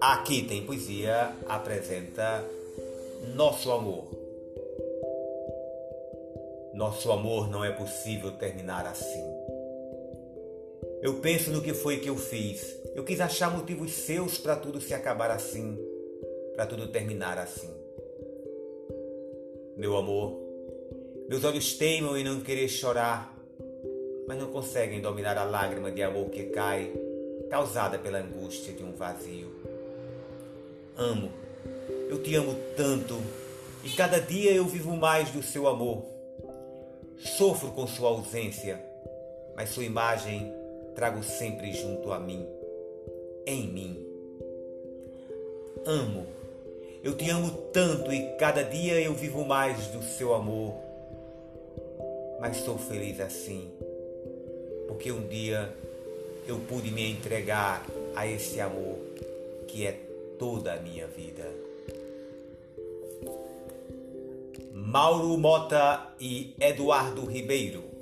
Aqui tem poesia apresenta nosso amor. Nosso amor não é possível terminar assim. Eu penso no que foi que eu fiz. Eu quis achar motivos seus para tudo se acabar assim, para tudo terminar assim. Meu amor, meus olhos teimam em não querer chorar, mas não conseguem dominar a lágrima de amor que cai, causada pela angústia de um vazio. Amo, eu te amo tanto e cada dia eu vivo mais do seu amor. Sofro com sua ausência, mas sua imagem trago sempre junto a mim, em mim. Amo, eu te amo tanto e cada dia eu vivo mais do seu amor. Mas sou feliz assim, porque um dia eu pude me entregar a esse amor que é toda a minha vida. Mauro Mota e Eduardo Ribeiro